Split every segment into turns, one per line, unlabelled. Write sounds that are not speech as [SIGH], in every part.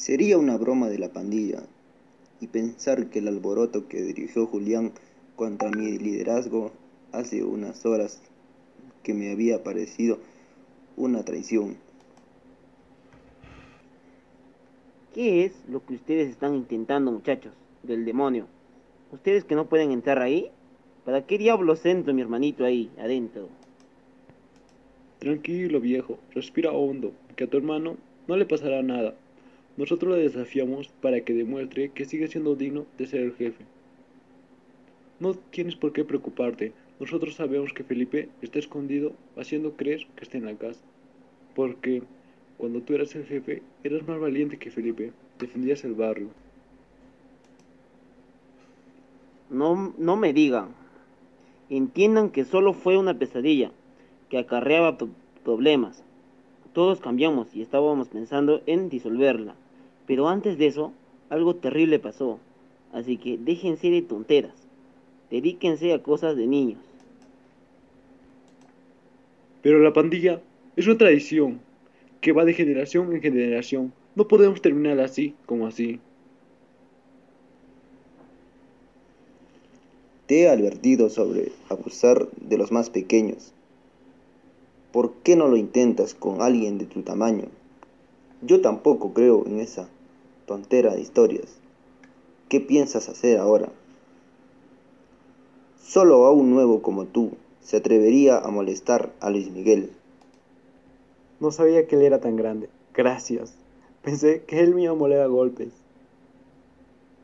Sería una broma de la pandilla y pensar que el alboroto que dirigió Julián contra mi liderazgo hace unas horas que me había parecido una traición.
¿Qué es lo que ustedes están intentando, muchachos? Del demonio. ¿Ustedes que no pueden entrar ahí? ¿Para qué diablos entro mi hermanito ahí, adentro?
Tranquilo, viejo. Respira hondo, que a tu hermano no le pasará nada. Nosotros le desafiamos para que demuestre que sigue siendo digno de ser el jefe. No tienes por qué preocuparte. Nosotros sabemos que Felipe está escondido haciendo creer que está en la casa. Porque cuando tú eras el jefe, eras más valiente que Felipe. Defendías el barrio.
No, no me digan. Entiendan que solo fue una pesadilla que acarreaba problemas. Todos cambiamos y estábamos pensando en disolverla. Pero antes de eso, algo terrible pasó. Así que déjense de tonteras. Dedíquense a cosas de niños.
Pero la pandilla es una tradición que va de generación en generación. No podemos terminar así como así.
Te he advertido sobre abusar de los más pequeños. ¿Por qué no lo intentas con alguien de tu tamaño? Yo tampoco creo en esa tontera de historias. ¿Qué piensas hacer ahora? Solo a un nuevo como tú se atrevería a molestar a Luis Miguel.
No sabía que él era tan grande. Gracias. Pensé que él me iba a moler a golpes.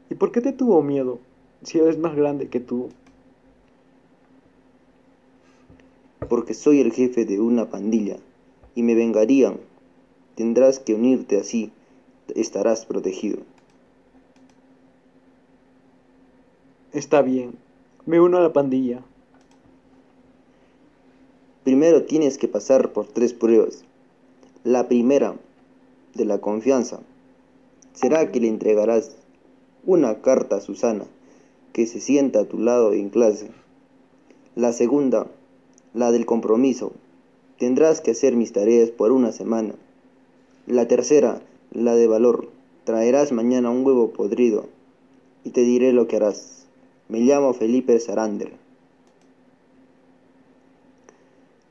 ¿Y por qué te tuvo miedo si él es más grande que tú?
Porque soy el jefe de una pandilla y me vengarían. Tendrás que unirte así, estarás protegido.
Está bien, me uno a la pandilla.
Primero tienes que pasar por tres pruebas. La primera, de la confianza, será que le entregarás una carta a Susana, que se sienta a tu lado en clase. La segunda, la del compromiso. Tendrás que hacer mis tareas por una semana. La tercera, la de valor. Traerás mañana un huevo podrido y te diré lo que harás. Me llamo Felipe Sarander.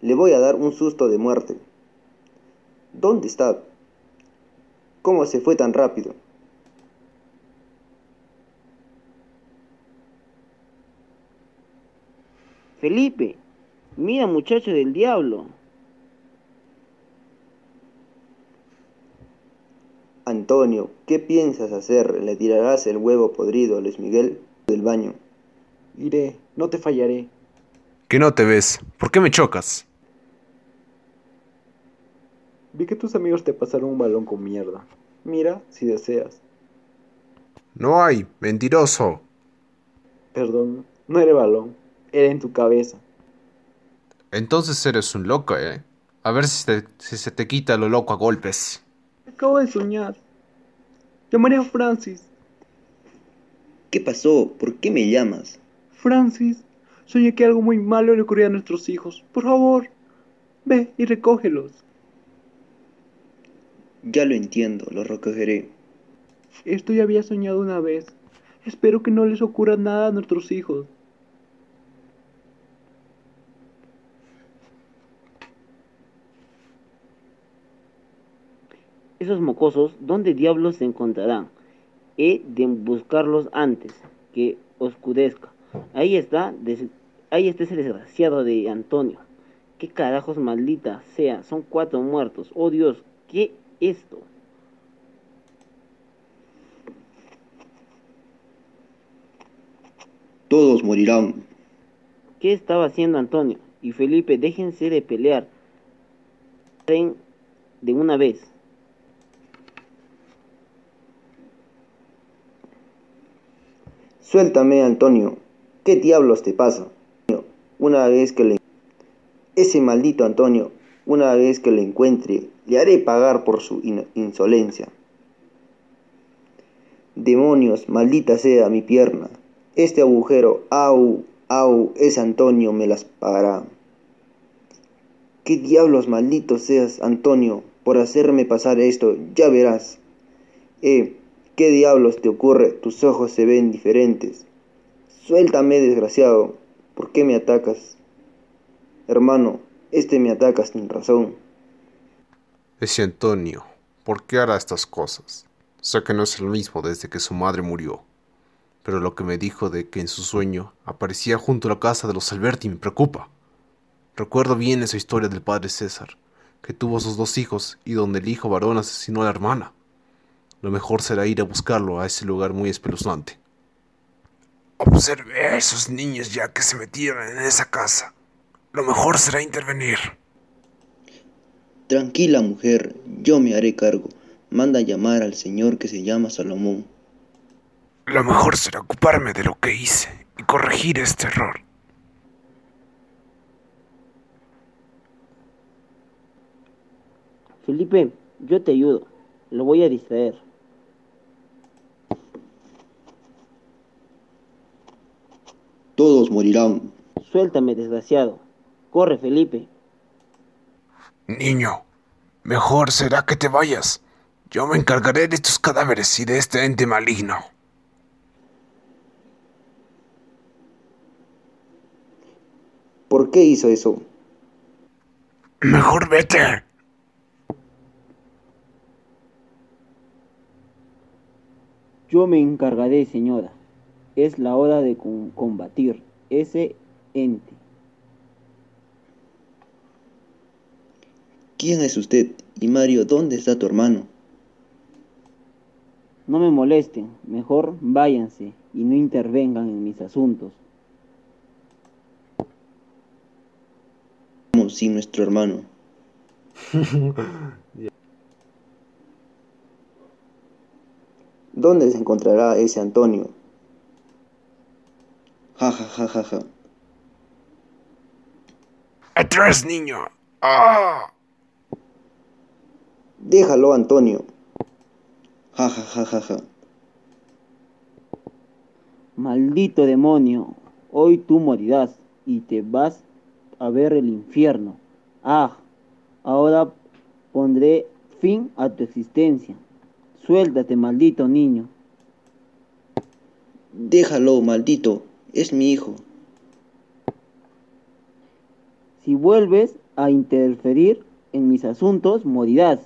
Le voy a dar un susto de muerte. ¿Dónde está? ¿Cómo se fue tan rápido?
Felipe, mira muchacho del diablo.
Antonio, ¿qué piensas hacer? ¿Le tirarás el huevo podrido a Luis Miguel del baño?
Iré, no te fallaré.
Que no te ves. ¿Por qué me chocas?
Vi que tus amigos te pasaron un balón con mierda. Mira si deseas.
No hay, mentiroso.
Perdón, no era balón, era en tu cabeza.
Entonces eres un loco, ¿eh? A ver si, te- si se te quita lo loco a golpes.
Acabo de soñar. Llamaré a Francis.
¿Qué pasó? ¿Por qué me llamas?
Francis, soñé que algo muy malo le ocurría a nuestros hijos. Por favor, ve y recógelos.
Ya lo entiendo, lo recogeré.
Esto ya había soñado una vez. Espero que no les ocurra nada a nuestros hijos.
Esos mocosos, ¿dónde diablos se encontrarán? He de buscarlos antes que oscurezca. Ahí está, des- ahí está ese desgraciado de Antonio. ¿Qué carajos maldita sea? Son cuatro muertos. Oh Dios, ¿qué esto?
Todos morirán.
¿Qué estaba haciendo Antonio? Y Felipe, déjense de pelear. Ven de una vez.
Suéltame, Antonio. ¿Qué diablos te pasa? Una vez que le... Ese maldito Antonio, una vez que lo encuentre, le haré pagar por su in- insolencia. Demonios, maldita sea mi pierna. Este agujero, au, au, ese Antonio me las pagará. ¿Qué diablos malditos seas, Antonio, por hacerme pasar esto? Ya verás. Eh, ¿qué diablos te ocurre? Tus ojos se ven diferentes. Suéltame, desgraciado. ¿Por qué me atacas? Hermano, este me ataca sin razón.
Ese Antonio, ¿por qué hará estas cosas? Sé que no es el mismo desde que su madre murió. Pero lo que me dijo de que en su sueño aparecía junto a la casa de los Alberti me preocupa. Recuerdo bien esa historia del padre César, que tuvo sus dos hijos y donde el hijo varón asesinó a la hermana. Lo mejor será ir a buscarlo a ese lugar muy espeluznante.
Observé a esos niños ya que se metieron en esa casa. Lo mejor será intervenir.
Tranquila, mujer, yo me haré cargo. Manda llamar al señor que se llama Salomón.
Lo mejor será ocuparme de lo que hice y corregir este error.
Felipe, yo te ayudo. Lo voy a distraer.
Todos morirán.
Suéltame, desgraciado. Corre, Felipe.
Niño, mejor será que te vayas. Yo me encargaré de tus cadáveres y de este ente maligno.
¿Por qué hizo eso?
Mejor vete.
Yo me encargaré, señora. Es la hora de combatir ese ente.
¿Quién es usted? Y Mario, ¿dónde está tu hermano?
No me molesten, mejor váyanse y no intervengan en mis asuntos.
Vamos sin nuestro hermano. [LAUGHS] ¿Dónde se encontrará ese Antonio? Ja, ja, ja, ja, ja.
Atrás, niño. ¡Ah!
Déjalo, Antonio. Ja, ja, ja, ja, ja.
Maldito demonio, hoy tú morirás y te vas a ver el infierno. Ah, ahora pondré fin a tu existencia. Suéltate, maldito niño.
Déjalo, maldito. Es mi hijo.
Si vuelves a interferir en mis asuntos, morirás.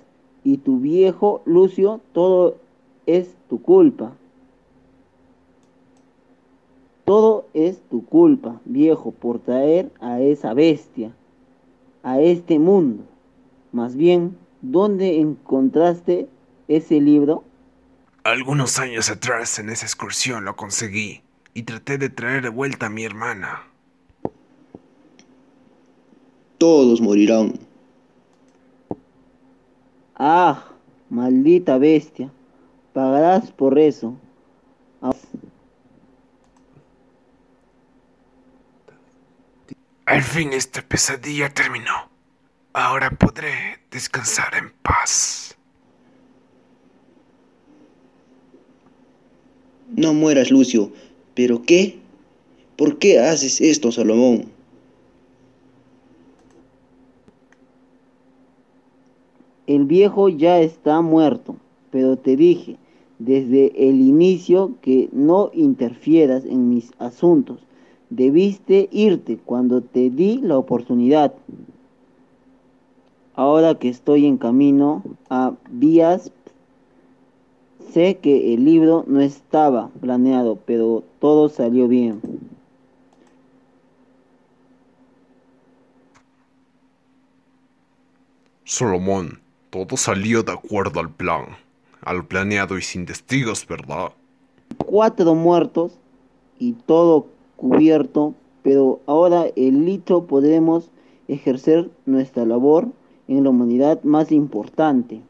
Y tu viejo Lucio, todo es tu culpa. Todo es tu culpa, viejo, por traer a esa bestia a este mundo. Más bien, ¿dónde encontraste ese libro?
Algunos años atrás en esa excursión lo conseguí y traté de traer de vuelta a mi hermana.
Todos morirán.
Ah, maldita bestia, pagarás por eso. Ah,
Al fin esta pesadilla terminó. Ahora podré descansar en paz.
No mueras, Lucio. ¿Pero qué? ¿Por qué haces esto, Salomón?
El viejo ya está muerto, pero te dije desde el inicio que no interfieras en mis asuntos. Debiste irte cuando te di la oportunidad. Ahora que estoy en camino a Vías, sé que el libro no estaba planeado, pero todo salió bien.
Solomón, todo salió de acuerdo al plan, al planeado y sin testigos, ¿verdad?
Cuatro muertos y todo cubierto, pero ahora el litro podremos ejercer nuestra labor en la humanidad más importante.